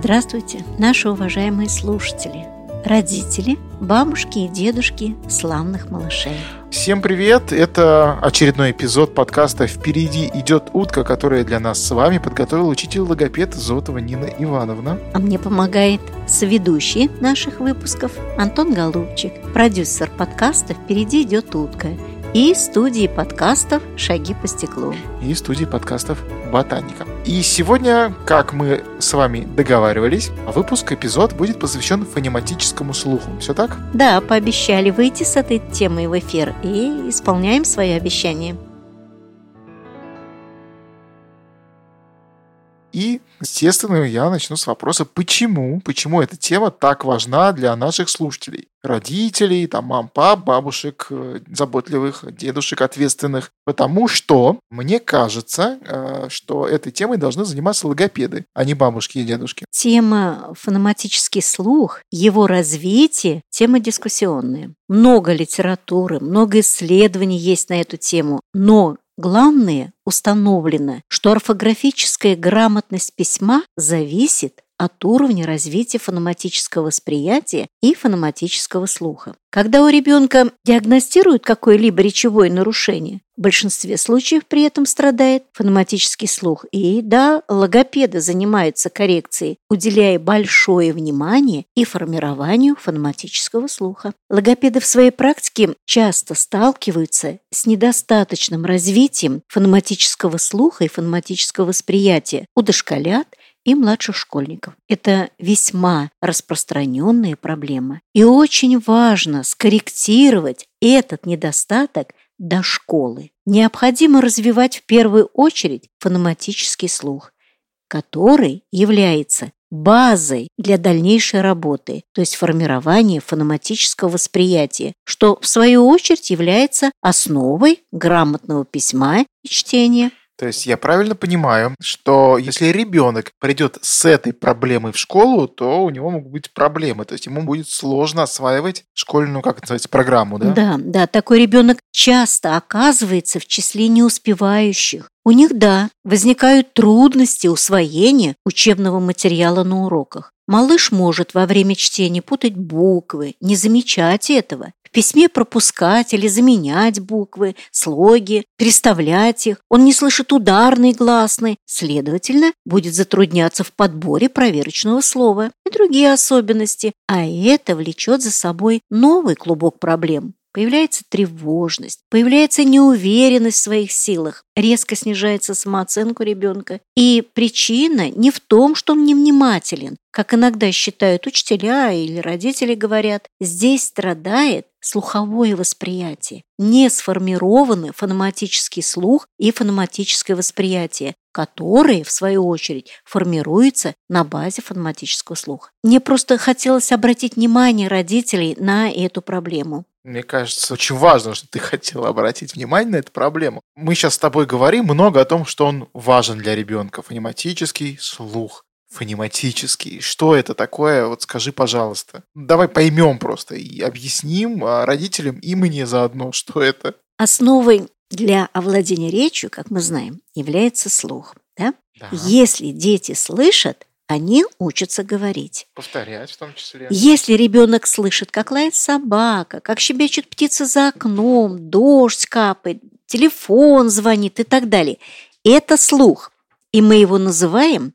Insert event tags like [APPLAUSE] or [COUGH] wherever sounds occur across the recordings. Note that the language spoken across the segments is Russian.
Здравствуйте, наши уважаемые слушатели, родители, бабушки и дедушки славных малышей. Всем привет! Это очередной эпизод подкаста «Впереди идет утка», который для нас с вами подготовил учитель логопед Зотова Нина Ивановна. А мне помогает соведущий наших выпусков Антон Голубчик, продюсер подкаста «Впереди идет утка» и студии подкастов «Шаги по стеклу». И студии подкастов «Ботаника». И сегодня, как мы с вами договаривались, выпуск, эпизод будет посвящен фонематическому слуху. Все так? Да, пообещали выйти с этой темой в эфир и исполняем свои обещания. И, естественно, я начну с вопроса, почему, почему эта тема так важна для наших слушателей, родителей, там, мам, пап, бабушек, э, заботливых, дедушек, ответственных. Потому что мне кажется, э, что этой темой должны заниматься логопеды, а не бабушки и дедушки. Тема фонематический слух, его развитие – тема дискуссионная. Много литературы, много исследований есть на эту тему, но Главное, установлено, что орфографическая грамотность письма зависит от уровня развития фонематического восприятия и фонематического слуха. Когда у ребенка диагностируют какое-либо речевое нарушение, в большинстве случаев при этом страдает фонематический слух. И да, логопеды занимаются коррекцией, уделяя большое внимание и формированию фонематического слуха. Логопеды в своей практике часто сталкиваются с недостаточным развитием фонематического слуха и фонематического восприятия у дошколят и младших школьников. Это весьма распространенная проблема. И очень важно скорректировать этот недостаток до школы. Необходимо развивать в первую очередь фонематический слух, который является базой для дальнейшей работы, то есть формирования фонематического восприятия, что в свою очередь является основой грамотного письма и чтения. То есть я правильно понимаю, что если ребенок придет с этой проблемой в школу, то у него могут быть проблемы. То есть ему будет сложно осваивать школьную, как это называется, программу, да? Да, да. Такой ребенок часто оказывается в числе неуспевающих. У них, да, возникают трудности усвоения учебного материала на уроках. Малыш может во время чтения путать буквы, не замечать этого в письме пропускать или заменять буквы, слоги, переставлять их. Он не слышит ударный гласный, следовательно, будет затрудняться в подборе проверочного слова и другие особенности, а это влечет за собой новый клубок проблем. Появляется тревожность, появляется неуверенность в своих силах, резко снижается самооценка ребенка. И причина не в том, что он невнимателен, как иногда считают учителя или родители говорят. Здесь страдает слуховое восприятие, не сформированный фонематический слух и фонематическое восприятие, которые, в свою очередь, формируются на базе фонематического слуха. Мне просто хотелось обратить внимание родителей на эту проблему. Мне кажется, очень важно, что ты [LAUGHS] хотела обратить внимание на эту проблему. Мы сейчас с тобой говорим много о том, что он важен для ребенка. Фонематический слух. Фонематический. Что это такое? Вот скажи, пожалуйста. Давай поймем просто и объясним а, родителям и мне заодно, [LAUGHS] что это. Основой для овладения речью, как мы знаем, является слух. Да? Да. Если дети слышат, они учатся говорить. Повторять в том числе. Если ребенок слышит, как лает собака, как щебечет птица за окном, дождь капает, телефон звонит и так далее, это слух. И мы его называем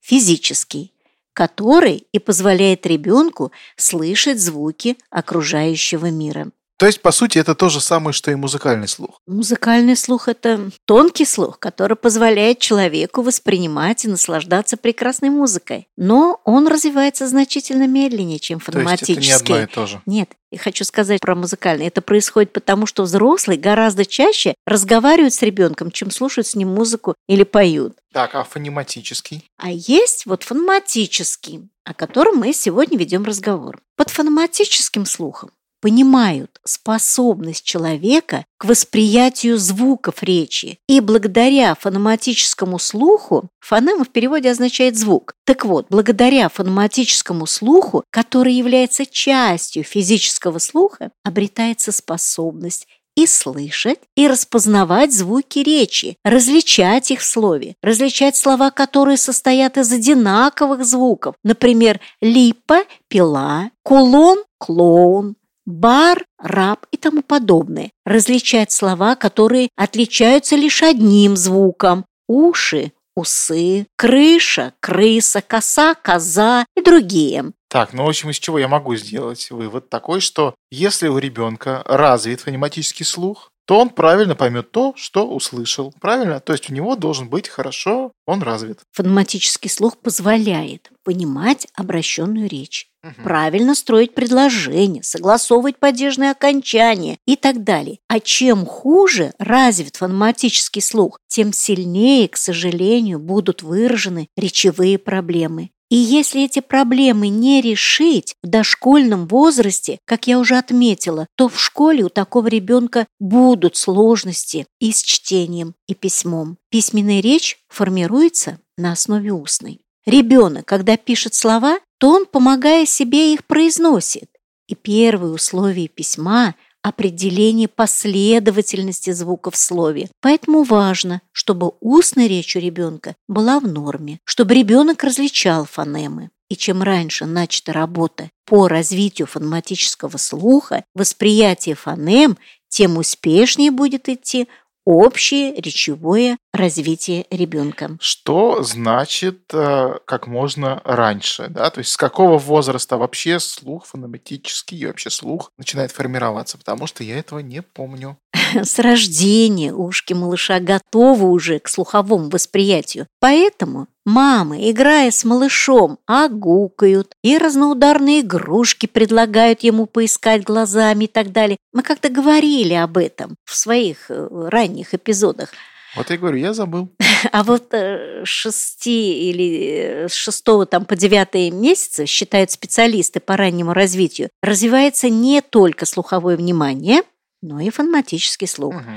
физический, который и позволяет ребенку слышать звуки окружающего мира. То есть, по сути, это то же самое, что и музыкальный слух. Музыкальный слух – это тонкий слух, который позволяет человеку воспринимать и наслаждаться прекрасной музыкой. Но он развивается значительно медленнее, чем фонематический. То есть это не одно и то же? Нет. И хочу сказать про музыкальный. Это происходит потому, что взрослые гораздо чаще разговаривают с ребенком, чем слушают с ним музыку или поют. Так, а фонематический? А есть вот фонематический, о котором мы сегодня ведем разговор. Под фонематическим слухом понимают способность человека к восприятию звуков речи. И благодаря фонематическому слуху, фонема в переводе означает звук. Так вот, благодаря фонематическому слуху, который является частью физического слуха, обретается способность и слышать, и распознавать звуки речи, различать их в слове, различать слова, которые состоят из одинаковых звуков, например, липа – пила, кулон – клоун, бар, раб и тому подобное. Различать слова, которые отличаются лишь одним звуком. Уши, усы, крыша, крыса, коса, коза и другие. Так, ну, в общем, из чего я могу сделать вывод такой, что если у ребенка развит фонематический слух, то он правильно поймет то, что услышал. Правильно? То есть у него должен быть хорошо, он развит. Фонематический слух позволяет понимать обращенную речь, угу. правильно строить предложения, согласовывать падежные окончания и так далее. А чем хуже развит фонематический слух, тем сильнее, к сожалению, будут выражены речевые проблемы. И если эти проблемы не решить в дошкольном возрасте, как я уже отметила, то в школе у такого ребенка будут сложности и с чтением, и письмом. Письменная речь формируется на основе устной. Ребенок, когда пишет слова, то он, помогая себе, их произносит. И первые условия письма определение последовательности звуков в слове. Поэтому важно, чтобы устная речь у ребенка была в норме, чтобы ребенок различал фонемы. И чем раньше начата работа по развитию фонематического слуха, восприятие фонем, тем успешнее будет идти общее речевое развитие ребенка. Что значит э, как можно раньше? Да? То есть с какого возраста вообще слух фонематический и вообще слух начинает формироваться? Потому что я этого не помню. [LAUGHS] С рождения ушки малыша готовы уже к слуховому восприятию. Поэтому мамы, играя с малышом, огукают и разноударные игрушки предлагают ему поискать глазами и так далее. Мы как-то говорили об этом в своих э, ранних эпизодах. Вот я говорю, я забыл. [LAUGHS] А вот э, шести или э, с шестого там по девятые месяцы, считают специалисты по раннему развитию, развивается не только слуховое внимание, но и фонематический слух. Угу.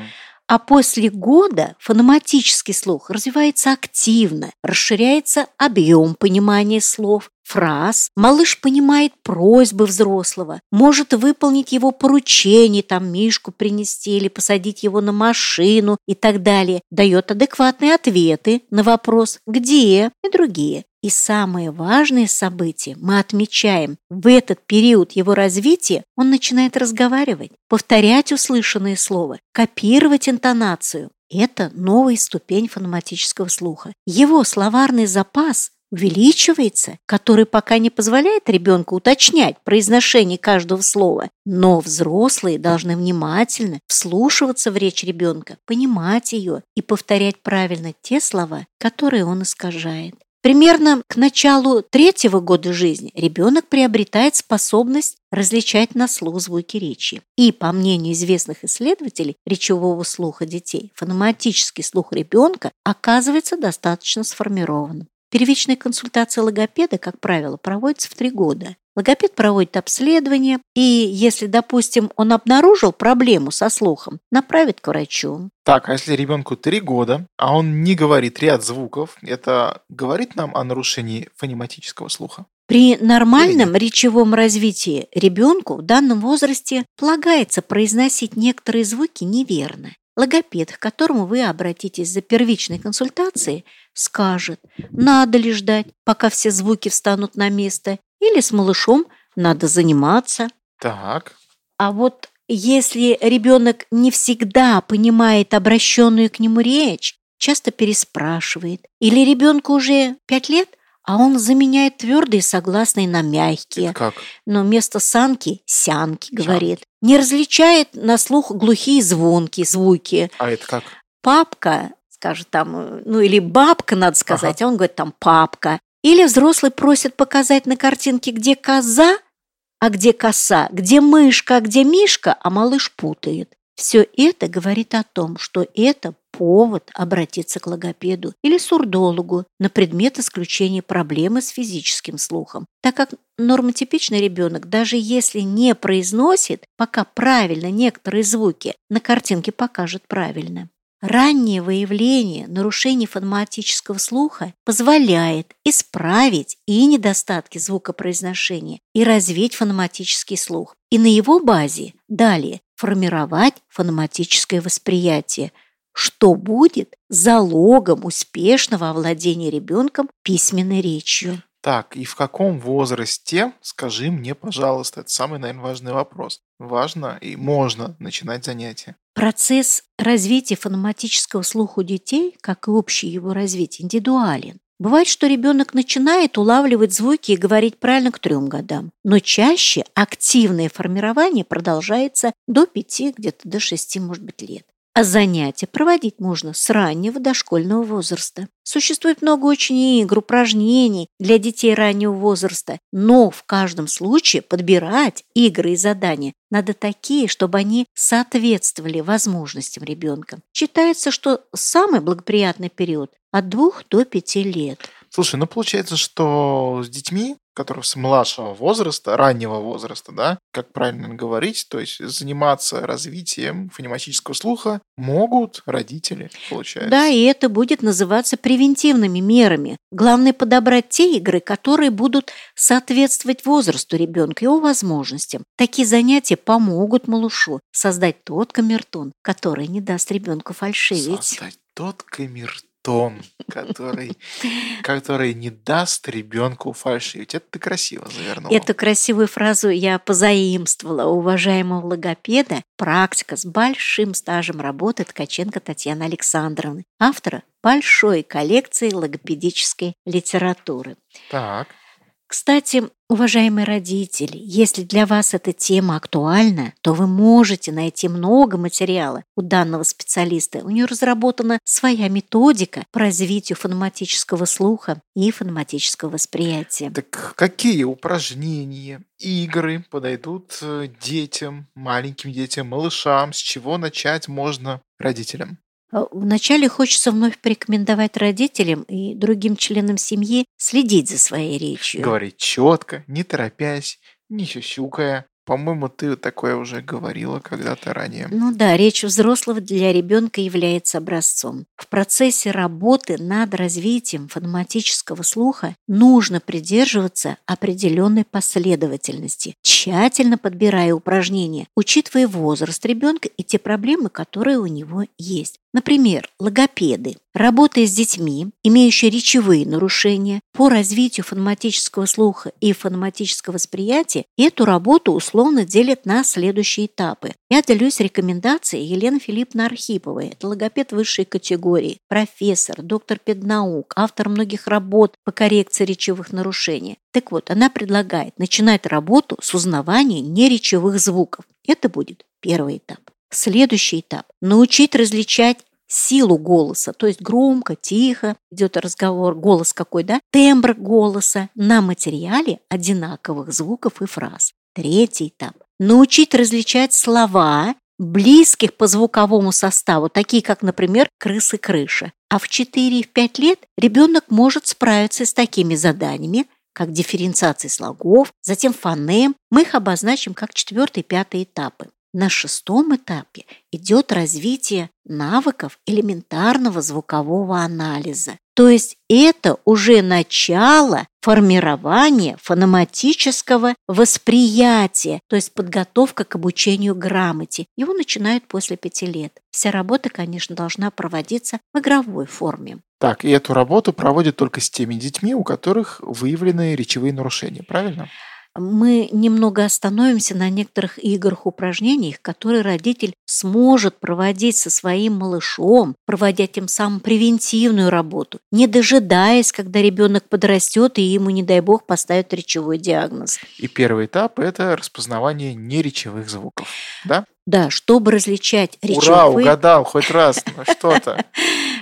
А после года фонематический слух развивается активно, расширяется объем понимания слов, фраз. Малыш понимает просьбы взрослого, может выполнить его поручение, там мишку принести или посадить его на машину и так далее. Дает адекватные ответы на вопрос «где?» и другие. И самое важное событие мы отмечаем. В этот период его развития он начинает разговаривать, повторять услышанное слово, копировать интонацию. Это новая ступень фонематического слуха. Его словарный запас увеличивается, который пока не позволяет ребенку уточнять произношение каждого слова. Но взрослые должны внимательно вслушиваться в речь ребенка, понимать ее и повторять правильно те слова, которые он искажает. Примерно к началу третьего года жизни ребенок приобретает способность различать на слух звуки речи. И, по мнению известных исследователей речевого слуха детей, фонематический слух ребенка оказывается достаточно сформированным. Первичная консультация логопеда, как правило, проводится в три года. Логопед проводит обследование, и если, допустим, он обнаружил проблему со слухом, направит к врачу. Так, а если ребенку три года, а он не говорит ряд звуков, это говорит нам о нарушении фонематического слуха? При нормальном речевом развитии ребенку в данном возрасте полагается произносить некоторые звуки неверно. Логопед, к которому вы обратитесь за первичной консультацией, скажет, надо ли ждать, пока все звуки встанут на место, или с малышом надо заниматься. Так. А вот если ребенок не всегда понимает обращенную к нему речь, часто переспрашивает, или ребенку уже пять лет, а он заменяет твердые согласные на мягкие. Это как? Но вместо санки – сянки, говорит. Сянки. Не различает на слух глухие звонкие звуки. А это как? Папка скажет там, ну или бабка, надо сказать, ага. а он говорит там папка. Или взрослый просит показать на картинке, где коза, а где коса, где мышка, а где мишка, а малыш путает. Все это говорит о том, что это повод обратиться к логопеду или сурдологу на предмет исключения проблемы с физическим слухом, так как нормотипичный ребенок, даже если не произносит пока правильно некоторые звуки, на картинке покажет правильно. Раннее выявление нарушений фонематического слуха позволяет исправить и недостатки звукопроизношения, и развить фонематический слух. И на его базе далее формировать фонематическое восприятие, что будет залогом успешного овладения ребенком письменной речью. Так, и в каком возрасте, скажи мне, пожалуйста, это самый, наверное, важный вопрос. Важно и можно начинать занятия. Процесс развития фонематического слуха у детей, как и общее его развитие, индивидуален. Бывает, что ребенок начинает улавливать звуки и говорить правильно к трем годам, но чаще активное формирование продолжается до пяти, где-то до шести, может быть, лет. А занятия проводить можно с раннего дошкольного возраста. Существует много очень игр, упражнений для детей раннего возраста, но в каждом случае подбирать игры и задания надо такие, чтобы они соответствовали возможностям ребенка. Считается, что самый благоприятный период от двух до пяти лет. Слушай, ну получается, что с детьми, которые с младшего возраста, раннего возраста, да, как правильно говорить, то есть заниматься развитием фонематического слуха могут родители, получается. Да, и это будет называться превентивными мерами. Главное подобрать те игры, которые будут соответствовать возрасту ребенка и его возможностям. Такие занятия помогут малышу создать тот камертон, который не даст ребенку фальшивить. Создать тот камертон тон, который, который не даст ребенку фальшивить. Это ты красиво завернула. Эту красивую фразу я позаимствовала у уважаемого логопеда, практика с большим стажем работы Ткаченко Татьяны Александровны, автора большой коллекции логопедической литературы. Так. Кстати, уважаемые родители, если для вас эта тема актуальна, то вы можете найти много материала у данного специалиста. У нее разработана своя методика по развитию фонематического слуха и фонематического восприятия. Так какие упражнения, игры подойдут э, детям, маленьким детям, малышам? С чего начать можно родителям? А, вначале хочется вновь порекомендовать родителям и другим членам семьи следить за своей речью. Говорить четко, не торопясь, не сюсюкая. По-моему, ты такое уже говорила когда-то ранее. Ну да, речь взрослого для ребенка является образцом. В процессе работы над развитием фонематического слуха нужно придерживаться определенной последовательности, тщательно подбирая упражнения, учитывая возраст ребенка и те проблемы, которые у него есть. Например, логопеды, работая с детьми, имеющие речевые нарушения по развитию фонематического слуха и фонематического восприятия, эту работу условно делят на следующие этапы. Я делюсь рекомендацией Елены Филипповны Архиповой. Это логопед высшей категории, профессор, доктор педнаук, автор многих работ по коррекции речевых нарушений. Так вот, она предлагает начинать работу с узнавания неречевых звуков. Это будет первый этап. Следующий этап – научить различать силу голоса, то есть громко, тихо идет разговор, голос какой, да, тембр голоса на материале одинаковых звуков и фраз. Третий этап – научить различать слова, близких по звуковому составу, такие как, например, крысы-крыша. А в 4-5 лет ребенок может справиться с такими заданиями, как дифференциация слогов, затем фонем. Мы их обозначим как четвертый и пятый этапы. На шестом этапе идет развитие навыков элементарного звукового анализа. То есть это уже начало формирования фонематического восприятия, то есть подготовка к обучению грамоте. Его начинают после пяти лет. Вся работа, конечно, должна проводиться в игровой форме. Так, и эту работу проводят только с теми детьми, у которых выявлены речевые нарушения, правильно? Мы немного остановимся на некоторых играх, упражнениях, которые родитель сможет проводить со своим малышом, проводя тем самым превентивную работу, не дожидаясь, когда ребенок подрастет и ему, не дай бог, поставят речевой диагноз. И первый этап – это распознавание неречевых звуков, да? Да, чтобы различать речевые... Ура, угадал хоть [LAUGHS] раз ну, что-то.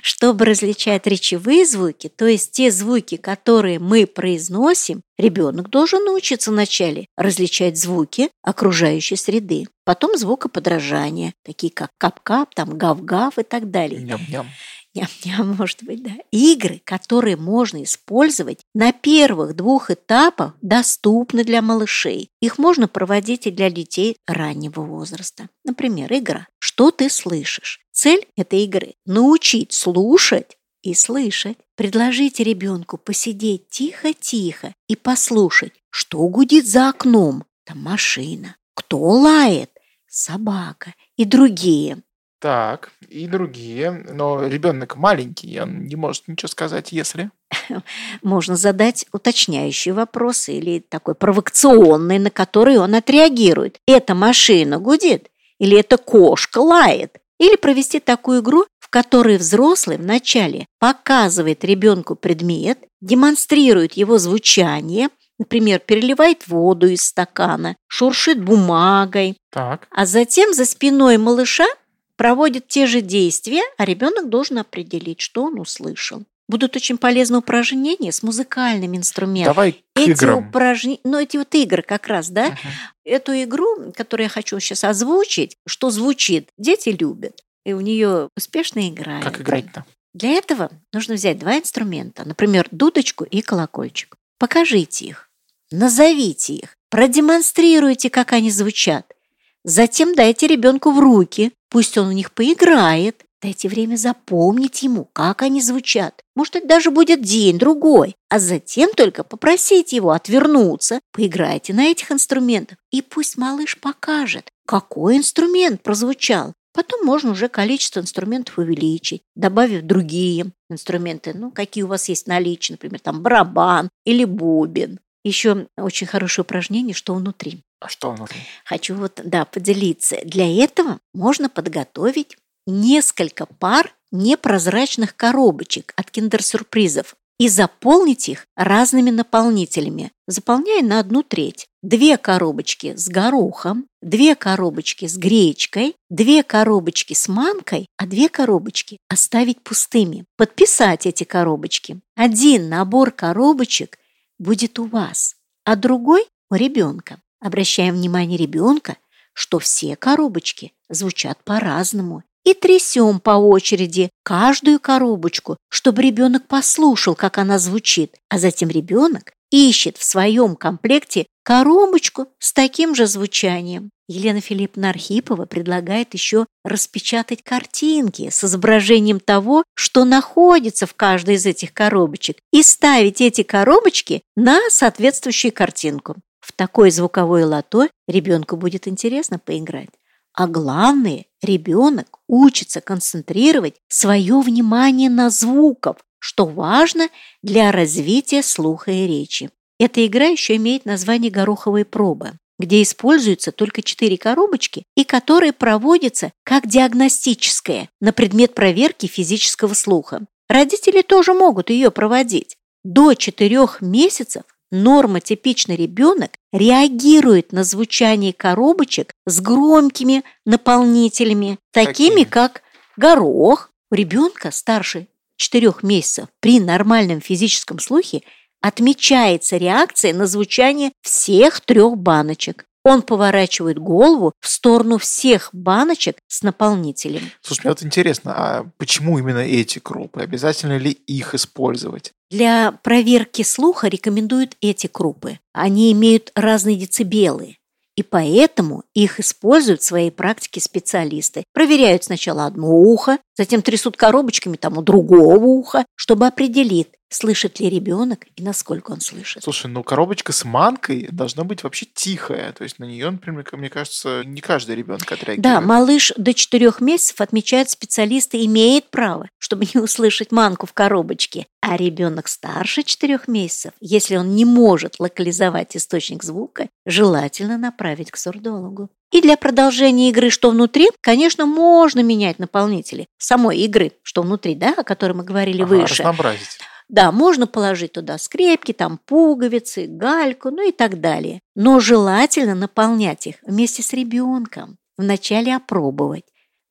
Чтобы различать речевые звуки, то есть те звуки, которые мы произносим, ребенок должен научиться вначале различать звуки окружающей среды, потом звукоподражания, такие как кап-кап, там гав-гав и так далее. Ням-ням. Ням-ням, [LAUGHS] может быть, да. Игры, которые можно использовать на первых двух этапах, доступны для малышей. Их можно проводить и для детей раннего возраста. Например, игра «Что ты слышишь?». Цель этой игры – научить слушать и слышать. Предложите ребенку посидеть тихо-тихо и послушать, что гудит за окном. Там машина. Кто лает? собака и другие. Так, и другие. Но ребенок маленький, он не может ничего сказать, если... Можно задать уточняющие вопросы или такой провокационный, на который он отреагирует. Эта машина гудит? Или эта кошка лает? Или провести такую игру, в которой взрослый вначале показывает ребенку предмет, демонстрирует его звучание, например, переливает воду из стакана, шуршит бумагой, так. а затем за спиной малыша проводит те же действия, а ребенок должен определить, что он услышал. Будут очень полезны упражнения с музыкальными инструментами. Давай к эти играм. упражнения, ну эти вот игры как раз, да, Мгм. эту игру, которую я хочу сейчас озвучить, что звучит, дети любят, и в нее успешно играют. Как играть-то? Для этого нужно взять два инструмента, например, дудочку и колокольчик. Покажите их, назовите их, продемонстрируйте, как они звучат. Затем дайте ребенку в руки, пусть он в них поиграет. Дайте время запомнить ему, как они звучат. Может, это даже будет день-другой. А затем только попросите его отвернуться. Поиграйте на этих инструментах. И пусть малыш покажет, какой инструмент прозвучал. Потом можно уже количество инструментов увеличить, добавив другие инструменты, ну, какие у вас есть в наличии, например, там барабан или бубен. Еще очень хорошее упражнение, что внутри. А что внутри? Хочу вот, да, поделиться. Для этого можно подготовить несколько пар непрозрачных коробочек от киндер-сюрпризов и заполнить их разными наполнителями, заполняя на одну треть. Две коробочки с горохом, две коробочки с гречкой, две коробочки с манкой, а две коробочки оставить пустыми. Подписать эти коробочки. Один набор коробочек будет у вас, а другой у ребенка. Обращаем внимание ребенка, что все коробочки звучат по-разному. И трясем по очереди каждую коробочку, чтобы ребенок послушал, как она звучит. А затем ребенок ищет в своем комплекте коробочку с таким же звучанием. Елена Филипповна Архипова предлагает еще распечатать картинки с изображением того, что находится в каждой из этих коробочек, и ставить эти коробочки на соответствующую картинку. В такое звуковое лото ребенку будет интересно поиграть. А главное, ребенок учится концентрировать свое внимание на звуках, что важно для развития слуха и речи. Эта игра еще имеет название «Гороховые пробы», где используются только четыре коробочки и которые проводятся как диагностическая на предмет проверки физического слуха. Родители тоже могут ее проводить. До четырех месяцев нормотипичный ребенок реагирует на звучание коробочек с громкими наполнителями, такими Какими? как горох. У ребенка старше 4 месяцев при нормальном физическом слухе отмечается реакция на звучание всех трех баночек. Он поворачивает голову в сторону всех баночек с наполнителем. Слушай, мне вот интересно, а почему именно эти крупы? Обязательно ли их использовать? Для проверки слуха рекомендуют эти крупы. Они имеют разные децибелы. И поэтому их используют в своей практике специалисты. Проверяют сначала одно ухо, затем трясут коробочками там у другого уха, чтобы определить, слышит ли ребенок и насколько он слышит. Слушай, ну коробочка с манкой должна быть вообще тихая. То есть на нее, например, мне кажется, не каждый ребенок отреагирует. Да, малыш до 4 месяцев, отмечают специалисты, имеет право, чтобы не услышать манку в коробочке. А ребенок старше 4 месяцев, если он не может локализовать источник звука, желательно направить к сурдологу. И для продолжения игры «Что внутри», конечно, можно менять наполнители самой игры «Что внутри», да, о которой мы говорили Ага, выше. разнообразить. Да, можно положить туда скрепки, там пуговицы, гальку, ну и так далее. Но желательно наполнять их вместе с ребенком. Вначале опробовать.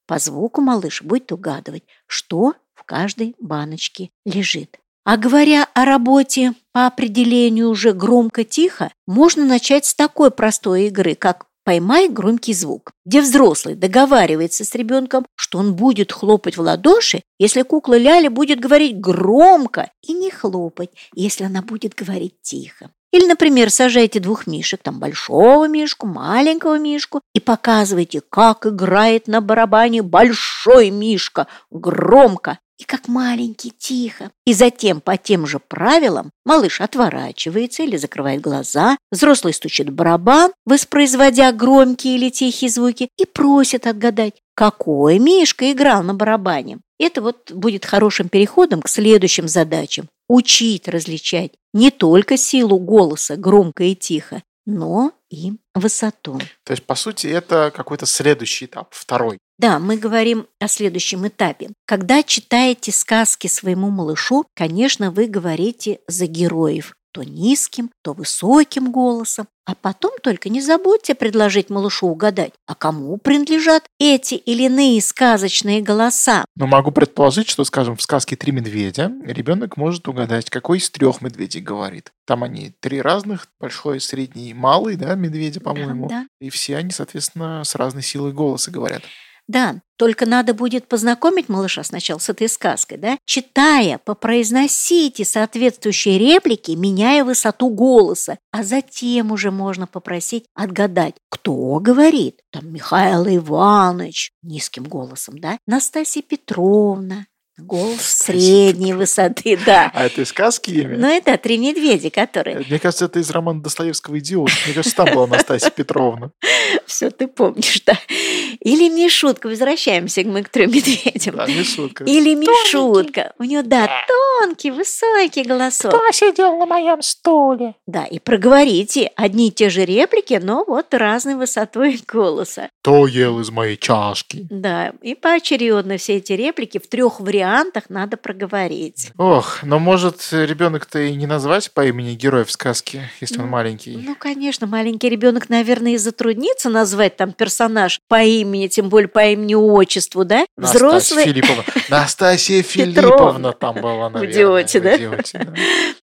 По звуку малыш будет угадывать, что в каждой баночке лежит. А говоря о работе по определению уже громко-тихо, можно начать с такой простой игры, как «Поймай громкий звук», где взрослый договаривается с ребенком, что он будет хлопать в ладоши, если кукла Ляля будет говорить громко, и не хлопать, если она будет говорить тихо. Или, например, сажайте двух мишек, там большого мишку, маленького мишку, и показывайте, как играет на барабане большой мишка, громко, и как маленький тихо. И затем по тем же правилам малыш отворачивается или закрывает глаза, взрослый стучит барабан, воспроизводя громкие или тихие звуки, и просит отгадать, какой Мишка играл на барабане. Это вот будет хорошим переходом к следующим задачам. Учить различать не только силу голоса громко и тихо, но и высоту. То есть, по сути, это какой-то следующий этап, второй. Да, мы говорим о следующем этапе. Когда читаете сказки своему малышу, конечно, вы говорите за героев то низким, то высоким голосом. А потом только не забудьте предложить малышу угадать, а кому принадлежат эти или иные сказочные голоса. Но могу предположить, что, скажем, в сказке «Три медведя» ребенок может угадать, какой из трех медведей говорит. Там они три разных, большой, средний и малый, да, медведя, по-моему. Да. И все они, соответственно, с разной силой голоса говорят. Да, только надо будет познакомить малыша сначала с этой сказкой, да? Читая, попроизносите соответствующие реплики, меняя высоту голоса, а затем уже можно попросить отгадать, кто говорит. Там Михаил Иванович низким голосом, да? Настасья Петровна, Голос средней высоты, да. А это из сказки имя? Ну, это «Три медведя», которые... Мне кажется, это из романа Достоевского «Идиот». Мне кажется, там была Настасья Петровна. [LAUGHS] Все ты помнишь, да. Или Мишутка, возвращаемся мы к трем медведям. Да, Мишутка. Или Мишутка. У него, да, тонкий, высокий голосок. Кто сидел на моем стуле? Да, и проговорите одни и те же реплики, но вот разной высотой голоса. Кто ел из моей чашки? Да, и поочередно все эти реплики в трех вариантах надо проговорить. Ох, но может ребенок-то и не назвать по имени героя в сказке, если он Ну, маленький. Ну, конечно, маленький ребенок, наверное, и затруднится назвать там персонаж по имени, тем более по имени-отчеству, да? Настасья Взрослый, Филипповна. [LAUGHS] Настасья. Филипповна там была, наверное. «Идиоте», да? в «Идиоте», да.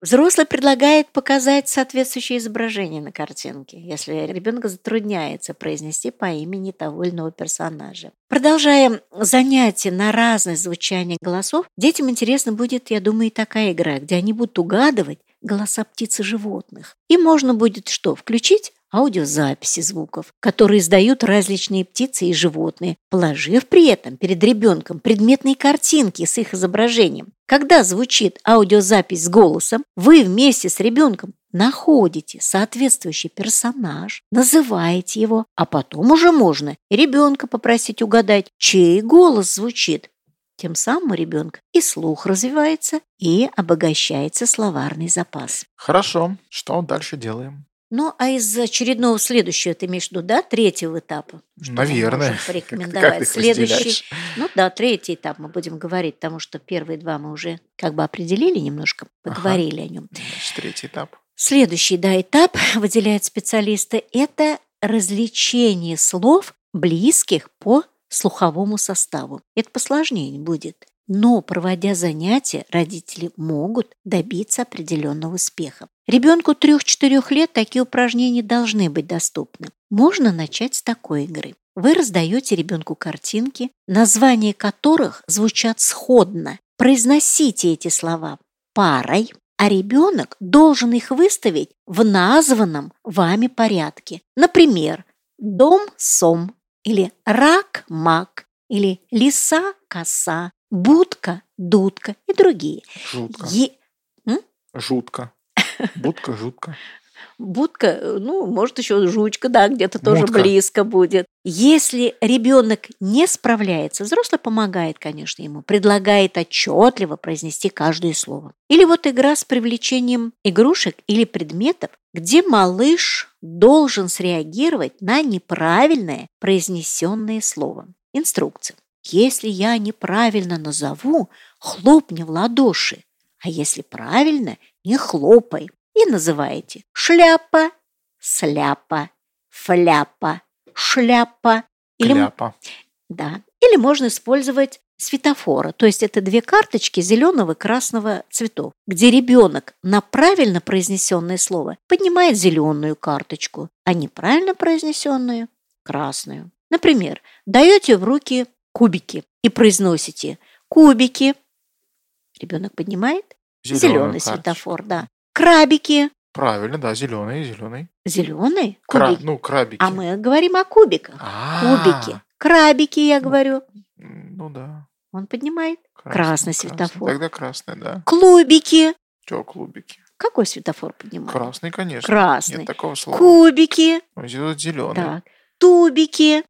Взрослый предлагает показать соответствующее изображение на картинке, если ребенок затрудняется произнести по имени того или иного персонажа. Продолжая занятия на разное звучание голосов, детям интересно будет, я думаю, и такая игра, где они будут угадывать голоса птиц и животных. И можно будет что? Включить аудиозаписи звуков, которые издают различные птицы и животные, положив при этом перед ребенком предметные картинки с их изображением. Когда звучит аудиозапись с голосом, вы вместе с ребенком находите соответствующий персонаж, называете его, а потом уже можно ребенка попросить угадать, чей голос звучит. Тем самым у ребенка и слух развивается, и обогащается словарный запас. Хорошо, что дальше делаем? Ну, а из очередного следующего, ты имеешь в виду, да, третьего этапа? Что мы Наверное. [LAUGHS] Как порекомендовать. их Следующий, ну да, третий этап мы будем говорить, потому что первые два мы уже как бы определили немножко, Ага. поговорили о нем. Значит, третий этап. Следующий, да, этап, [LAUGHS] выделяют специалисты, это развлечение слов, близких по слуховому составу. Это посложнее будет. Но, проводя занятия, родители могут добиться определенного успеха. Ребенку 3-4 лет такие упражнения должны быть доступны. Можно начать с такой игры. Вы раздаете ребенку картинки, названия которых звучат сходно. Произносите эти слова парой, а ребенок должен их выставить в названном вами порядке. Например, дом-сом или рак-мак или лиса-коса, будка-дудка и другие. Жутко. Е- Жутко. Будка, жутко. Будка, ну, может, еще жучка, да, где-то тоже Мутка. близко будет. Если ребенок не справляется, взрослый помогает, конечно, ему, предлагает отчетливо произнести каждое слово. Или вот игра с привлечением игрушек или предметов, где малыш должен среагировать на неправильное произнесенное слово. Инструкция. Если я неправильно назову, хлопни в ладоши, а если правильно, не хлопай. И называете шляпа, сляпа, фляпа, шляпа. Или, Кляпа. да. Или можно использовать светофора, то есть это две карточки зеленого и красного цветов, где ребенок на правильно произнесенное слово поднимает зеленую карточку, а неправильно произнесенную – красную. Например, даете в руки кубики и произносите кубики. Ребенок поднимает зеленый карточку. светофор, да. Крабики. Правильно, да, зеленый, зеленый. Зеленый Кра- кубики. Ну, крабики. А мы говорим о кубиках. А, Кубики. Крабики, я говорю. Ну да. Он поднимает Красный светофор. Тогда красный, да. Клубики. Чё, клубики? Какой светофор поднимают? Красный, конечно. Красный. Нет такого слова. Кубики. Зеленый. Так. Тубики.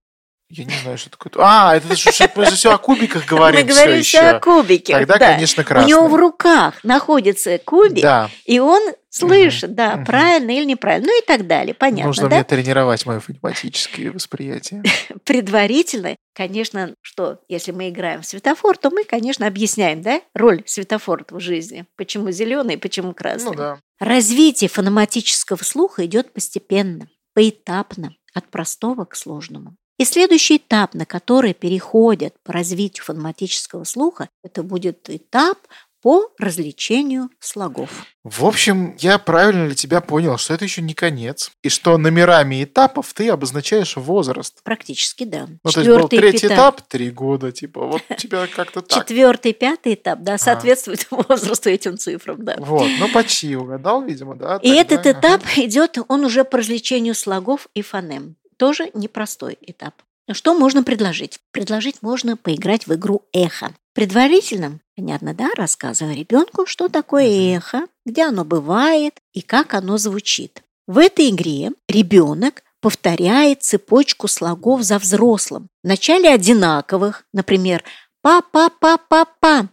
Я не знаю, что такое. А, это мы же все о кубиках говорим Мы говорим все все о кубике. Тогда, да. конечно, У красный. него в руках находится кубик, Да, и он слышит, да, мгм. правильно или неправильно, ну и так далее. Понятно, нужно да? мне тренировать мое фонематическое восприятие. [LAUGHS] Предварительно, конечно, что если мы играем в светофор, то мы, конечно, объясняем, да, роль светофора в жизни. Почему зеленый, почему красный. Ну да. Развитие фонематического слуха идет постепенно, поэтапно, от простого к сложному. И следующий этап, на который переходят по развитию фонематического слуха, это будет этап по развлечению слогов. В общем, я правильно ли тебя понял, что это еще не конец, и что номерами этапов ты обозначаешь возраст. Практически, да. Ну, то есть был Четвертый третий этап, три года, типа, вот у тебя как-то так. Четвертый, пятый этап, да, соответствует [LAUGHS] возрасту этим цифрам, да. Вот, ну почти угадал, видимо, да. И тогда, этот ага. этап идет, он уже по развлечению слогов и фонем. Тоже непростой этап. Что можно предложить? Предложить можно поиграть в игру «Эхо». Предварительно, понятно, да, рассказывая ребенку, что такое эхо, где оно бывает и как оно звучит. В этой игре ребенок повторяет цепочку слогов за взрослым. Вначале одинаковых, например, «па-па-па-па-па».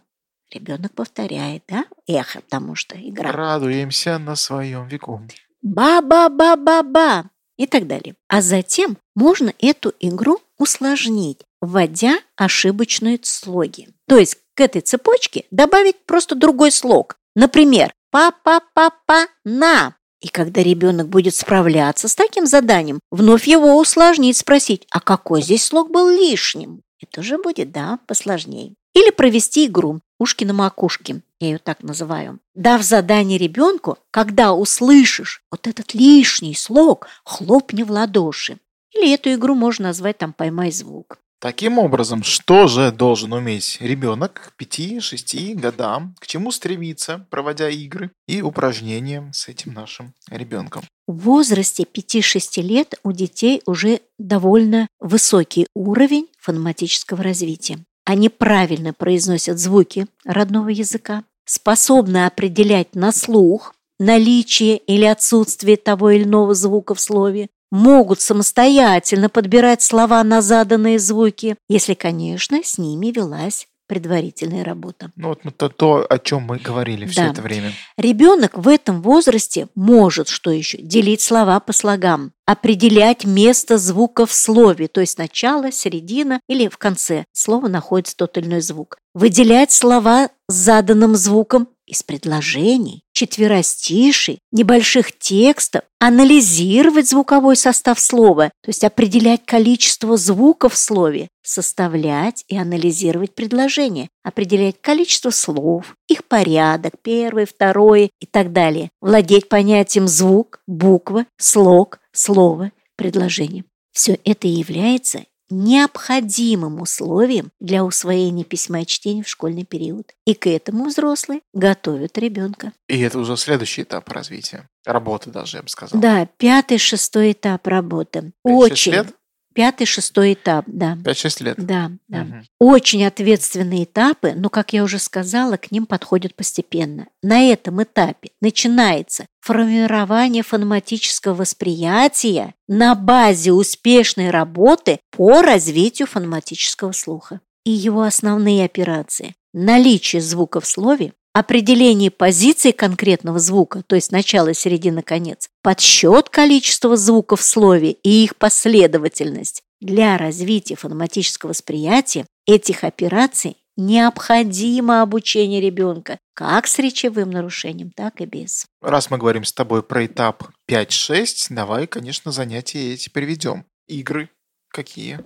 Ребенок повторяет, да, эхо, потому что игра. Радуемся на своем веку. ба-ба-ба-ба-ба и так далее. А затем можно эту игру усложнить, вводя ошибочные слоги. То есть к этой цепочке добавить просто другой слог. Например, па-па-па-па-на. И когда ребенок будет справляться с таким заданием, вновь его усложнить, спросить, а какой здесь слог был лишним? Это уже будет, да, посложнее. Или провести игру «Ушки на макушке», я ее так называю. Дав задание ребенку, когда услышишь вот этот лишний слог, хлопни в ладоши. Или эту игру можно назвать там «Поймай звук». Таким образом, что же должен уметь ребенок к 5-6 годам, к чему стремиться, проводя игры и упражнения с этим нашим ребенком? В возрасте 5-6 лет у детей уже довольно высокий уровень фонематического развития. Они правильно произносят звуки родного языка, способны определять на слух наличие или отсутствие того или иного звука в слове, могут самостоятельно подбирать слова на заданные звуки, если, конечно, с ними велась предварительная работа. Ну вот мы то, то, о чем мы говорили все Да. это время. Ребенок в этом возрасте может, что еще, делить слова по слогам, определять место звука в слове, то есть начало, середина или в конце слова находится тот или иной звук. Выделять слова с заданным звуком из предложений, четверостишей, небольших текстов, анализировать звуковой состав слова, то есть определять количество звуков в слове, составлять и анализировать предложения, определять количество слов, их порядок, первый, второй и так далее, владеть понятием звук, буква, слог, слово, предложение. Все это является необходимым условием для усвоения письма и чтения в школьный период. И к этому взрослые готовят ребенка. И это уже следующий этап развития. Работы даже, я бы сказал. Да, пятый, шестой этап работы. 5-6 Очень. лет? Пятый, шестой этап, да. 5-6 лет. Да, да. Мгм. Очень ответственные этапы, но, как я уже сказала, к ним подходят постепенно. На этом этапе начинается формирование фонематического восприятия на базе успешной работы по развитию фонематического слуха. И его основные операции – наличие звука в слове, определение позиции конкретного звука, то есть начало, середина, конец, подсчет количества звуков в слове и их последовательность. Для развития фонематического восприятия этих операций необходимо обучение ребенка как с речевым нарушением, так и без. Раз мы говорим с тобой про этап 5-6, давай, конечно, занятия эти приведем. Игры какие?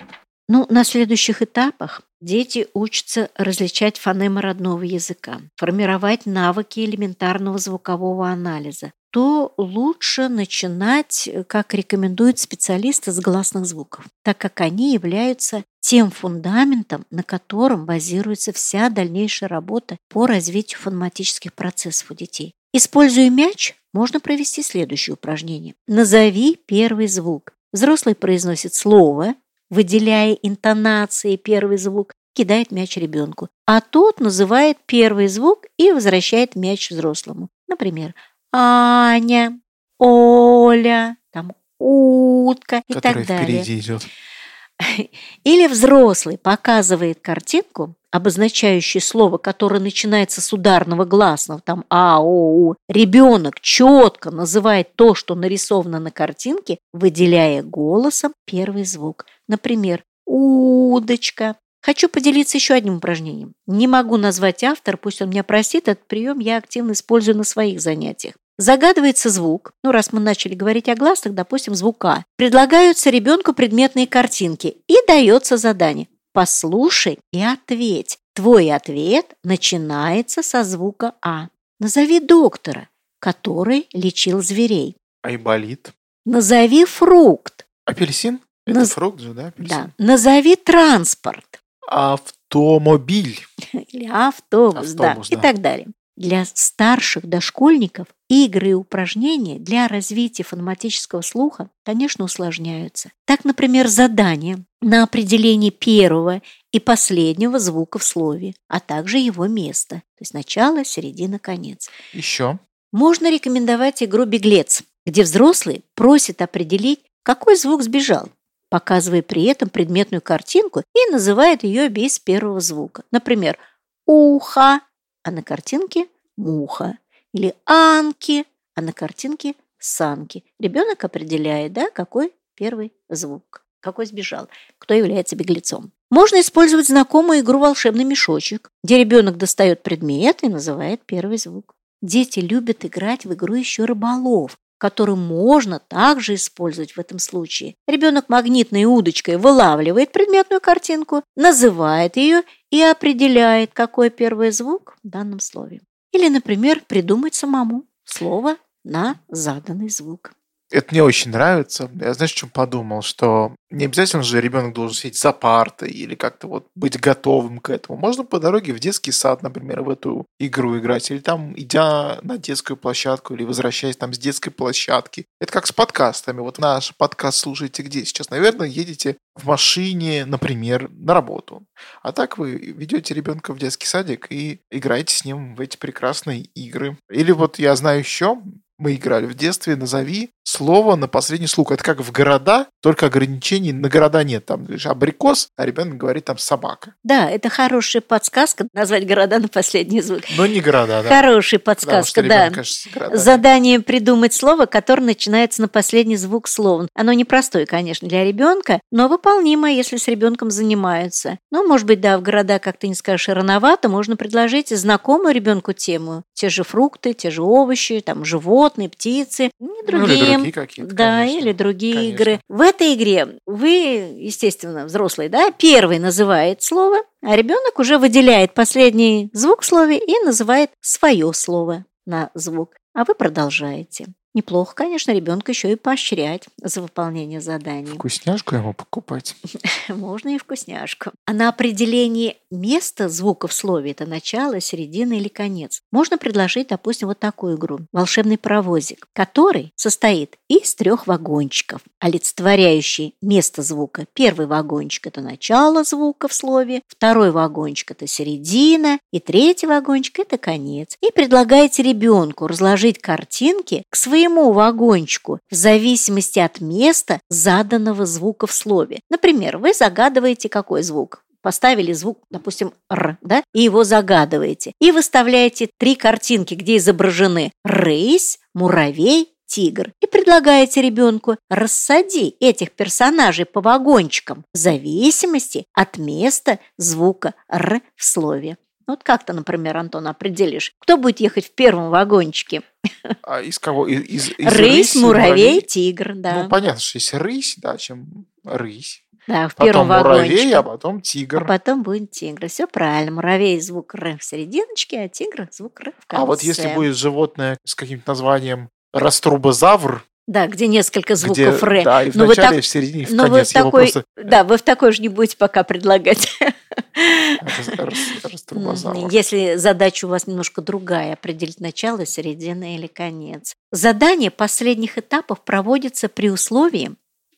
Ну, на следующих этапах дети учатся различать фонемы родного языка, формировать навыки элементарного звукового анализа. То лучше начинать, э, как рекомендуют специалисты, с гласных звуков, так как они являются тем фундаментом, на котором базируется вся дальнейшая работа по развитию фонематических процессов у детей. Используя мяч, можно провести следующее упражнение. Назови первый звук. Взрослый произносит слово, выделяя интонацией первый звук. кидает мяч ребенку. А тот называет первый звук и возвращает мяч взрослому. Например, Аня, Оля, там утка и Который так далее. впереди идет. Или взрослый показывает картинку, обозначающую слово, которое начинается с ударного гласного, там А, О, У. Ребенок четко называет то, что нарисовано на картинке, выделяя голосом первый звук. Например, удочка. Хочу поделиться еще одним упражнением. Не могу назвать автор, пусть он меня простит, этот прием я активно использую на своих занятиях. Загадывается звук, ну раз мы начали говорить о гласных, допустим, звук А. Предлагаются ребенку предметные картинки и дается задание. Послушай и ответь. Твой ответ начинается со звука А. Назови доктора, который лечил зверей. Айболит. Назови фрукт. Апельсин? Это Наз- фрукт же, да? Апельсин? Да. Назови транспорт. Автомобиль. [LAUGHS] Или автобус, да, Автобус, и да. так далее. Для старших дошкольников игры и упражнения для развития фонематического слуха, конечно, усложняются. Так, например, задание на определение первого и последнего звука в слове, а также его место, то есть начало, середина, конец. Еще. Можно рекомендовать игру «Беглец», где взрослый просит определить, какой звук сбежал, показывая при этом предметную картинку и называет ее без первого звука. Например, «ухо», а на картинке «муха». Или «анки», а на картинке «санки». Ребенок определяет, да, какой первый звук, какой сбежал, кто является беглецом. Можно использовать знакомую игру «Волшебный мешочек», где ребенок достает предмет и называет первый звук. Дети любят играть в игру еще рыболов, которую можно также использовать в этом случае. Ребенок магнитной удочкой вылавливает предметную картинку, называет ее и определяет, какой первый звук в данном слове. Или, например, придумать самому слово на заданный звук. Это мне очень нравится. Я, знаешь, о чем подумал? Что не обязательно же ребенок должен сидеть за партой или как-то вот быть готовым к этому. Можно по дороге в детский сад, например, в эту игру играть. Или там, идя на детскую площадку, или возвращаясь там с детской площадки. Это как с подкастами. Вот наш подкаст слушаете где сейчас? Наверное, едете в машине, например, на работу. А так вы ведете ребенка в детский садик и играете с ним в эти прекрасные игры. Или вот я знаю еще, мы играли в детстве, назови слово на последний слух. Это как в города, только ограничений на города нет. Там говоришь, абрикос, а ребенок говорит там собака. Да, это хорошая подсказка [LAUGHS] назвать города на последний звук. Но не города, да. Хорошая подсказка, да. ребенок, с городами. Задание придумать слово, которое начинается на последний звук слова. Оно непростое, конечно, для ребенка, но выполнимое, если с ребенком занимаются. Ну, может быть, да, в города, как ты не скажешь, рановато, можно предложить знакомую ребенку тему. Те же фрукты, те же овощи, там, животные, птицы, и Ну, другие. или другие какие-то, Да, конечно. или другие Конечно. игры. В этой игре вы, естественно, взрослый, да, первый называет слово, а ребенок уже выделяет последний звук в слове и называет свое слово на звук. А вы продолжаете. Неплохо, конечно, ребенка еще и поощрять за выполнение заданий. Вкусняшку ему покупать. [LAUGHS] Можно и вкусняшку. А на определение места звука в слове, это начало, середина или конец, можно предложить, допустим, вот такую игру. Волшебный паровозик, который состоит из трех вагончиков, олицетворяющий место звука. Первый вагончик – это начало звука в слове, второй вагончик – это середина, и третий вагончик – это конец. И предлагаете ребенку разложить картинки к своему вагончику в зависимости от места заданного звука в слове. Например, вы загадываете какой звук? Поставили звук, допустим, «р», да, и его загадываете. И выставляете три картинки, где изображены рысь, муравей, тигр. И предлагаете ребенку рассади этих персонажей по вагончикам в зависимости от места звука «р» в слове. Вот как ты, например, Антон, определишь, кто будет ехать в первом вагончике? А из кого? Из, из, из Рысь, рыси, муравей, тигр, да. Ну, понятно, что есть рысь, да, чем рысь. да, в Потом первом муравей, вагончике. а потом тигр. А потом будет тигр. Все правильно. Муравей звук Р в серединочке, а тигр звук Р в конце. А вот если будет животное с каким-то названием раструбозавр, Да, где несколько где, звуков Р. да, и в вы начале, так- и в середине, и в вы конец, его такой, просто... да, вы в такой же не будете пока предлагать. Если задача у вас немножко другая, определить начало, середина или конец. Задание последних этапов проводится при условии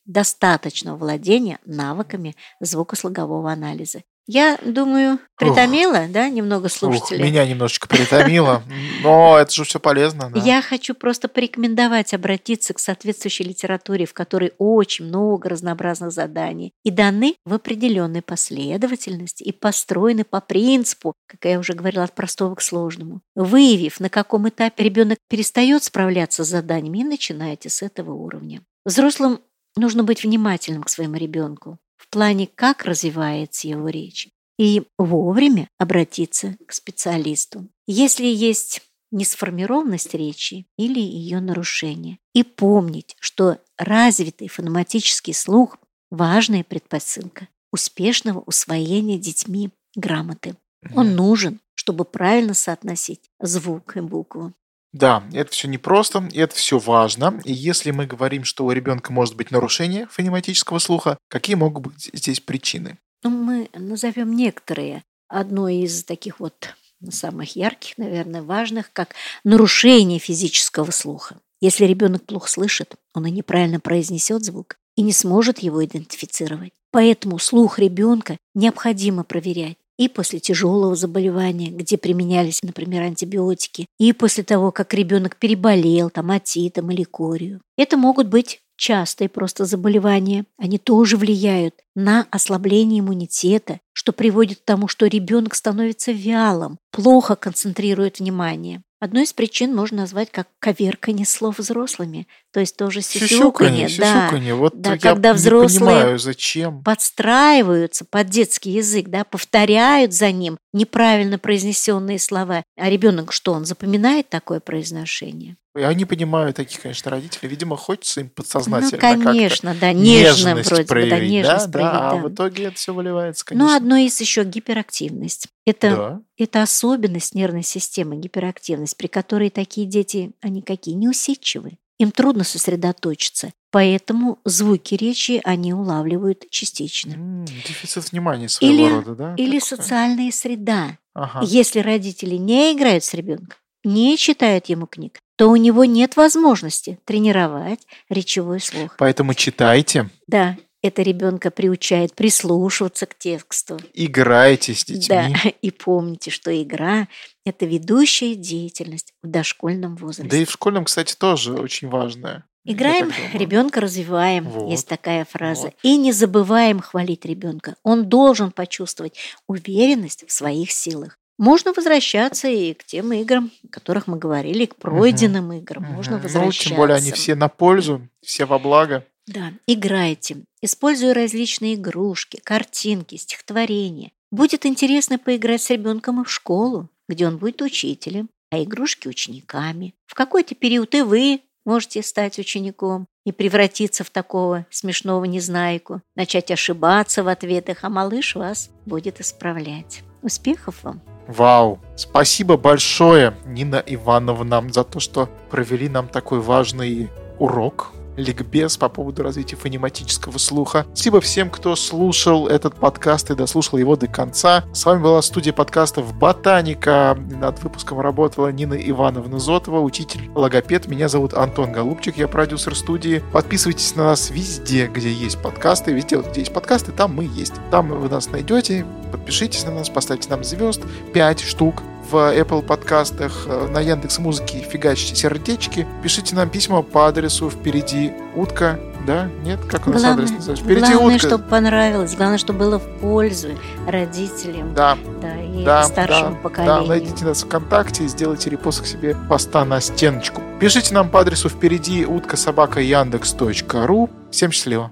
достаточного владения навыками звукослогового анализа. Я думаю, притомила, да, немного Ух, слушателей. меня немножечко притомило, но это же все полезно. да. Я хочу просто порекомендовать обратиться к соответствующей литературе, в которой очень много разнообразных заданий и даны в определенной последовательности и построены по принципу, как я уже говорила, от простого к сложному. Выявив, на каком этапе ребенок перестает справляться с заданиями, и начинаете с этого уровня. Взрослым нужно быть внимательным к своему ребенку в плане, как развивается его речь, и вовремя обратиться к специалисту. Если есть несформированность речи или ее нарушение. И помнить, что развитый фонематический слух – важная предпосылка успешного усвоения детьми грамоты. Он нужен, чтобы правильно соотносить звук и букву. Да, это все непросто, это все важно. И если мы говорим, что у ребенка может быть нарушение фонематического слуха, какие могут быть здесь причины? Ну, мы назовем некоторые. Одно из таких вот самых ярких, наверное, важных, как нарушение физического слуха. Если ребенок плохо слышит, он и неправильно произнесет звук и не сможет его идентифицировать. Поэтому слух ребенка необходимо проверять и после тяжелого заболевания, где применялись, например, антибиотики, и после того, как ребенок переболел там отитом или корью. Это могут быть частые просто заболевания. Они тоже влияют на ослабление иммунитета, что приводит к тому, что ребенок становится вялым, плохо концентрирует внимание. Одной из причин можно назвать как коверкание слов взрослыми, то есть тоже сисюканье. Да, сисюканье. Вот да, когда взрослые понимаю, зачем. подстраиваются под детский язык, да, повторяют за ним неправильно произнесенные слова. А ребенок что, он запоминает такое произношение? Я не понимаю таких, конечно, родителей. Видимо, хочется им Ну, подсознательно как-то конечно, да, нежным нежность вроде бы, да, проявить, нежность да, проявить, да, а да. в итоге это все выливается, конечно. Ну, одно из еще гиперактивность. Это, Да. это особенность нервной системы, гиперактивность, при которой такие дети, они какие? Неусидчивые. Им трудно сосредоточиться, поэтому звуки речи они улавливают частично. Дефицит внимания своего Или- рода, да? Или такое? социальная среда. Ага. Если родители не играют с ребенком, не читают ему книг, то у него нет возможности тренировать речевой слух. Поэтому читайте, Да, это ребенка приучает прислушиваться к тексту. играйте с детьми. Да, [LAUGHS] и помните, что игра – это ведущая деятельность в дошкольном возрасте. Да и в школьном, кстати, тоже очень важное. Я Играем, ребенка развиваем, Вот, есть такая фраза. вот. И не забываем хвалить ребенка. Он должен почувствовать уверенность в своих силах. Можно возвращаться и к тем играм, о которых мы говорили, к пройденным играм. Можно Мгм. возвращаться. Ну, тем более они все на пользу, все во благо. Да, играйте, используя различные игрушки, картинки, стихотворения. Будет интересно поиграть с ребенком и в школу, где он будет учителем, а игрушки учениками. В какой-то период и вы можете стать учеником и превратиться в такого смешного незнайку, начать ошибаться в ответах, а малыш вас будет исправлять. Успехов вам! Вау! Спасибо большое, Нина Ивановна, за то, что провели нам такой важный урок, ликбез по поводу развития фонематического слуха. Спасибо всем, кто слушал этот подкаст и дослушал его до конца. С вами была студия подкастов «Ботаника». Над выпуском работала Нина Ивановна Зотова, учитель логопед. Меня зовут Антон Голубчик, я продюсер студии. Подписывайтесь на нас везде, где есть подкасты. Везде, где есть подкасты, там мы есть. Там вы нас найдете. Подпишитесь на нас, поставьте нам звезд 5 штук в Apple подкастах, э, на Яндекс Музыке фигачьте сердечки. Пишите нам письма по адресу впереди утка. Да? Нет? Как у нас Главное, адрес называется? Впереди главное утка. чтобы понравилось, главное, чтобы было в пользу родителям Да, да, и да, старшему да, поколению. да, найдите нас ВКонтакте и сделайте репост к себе поста на стеночку. Пишите нам по адресу впереди утка собака Яндекс.ру. Всем счастливо.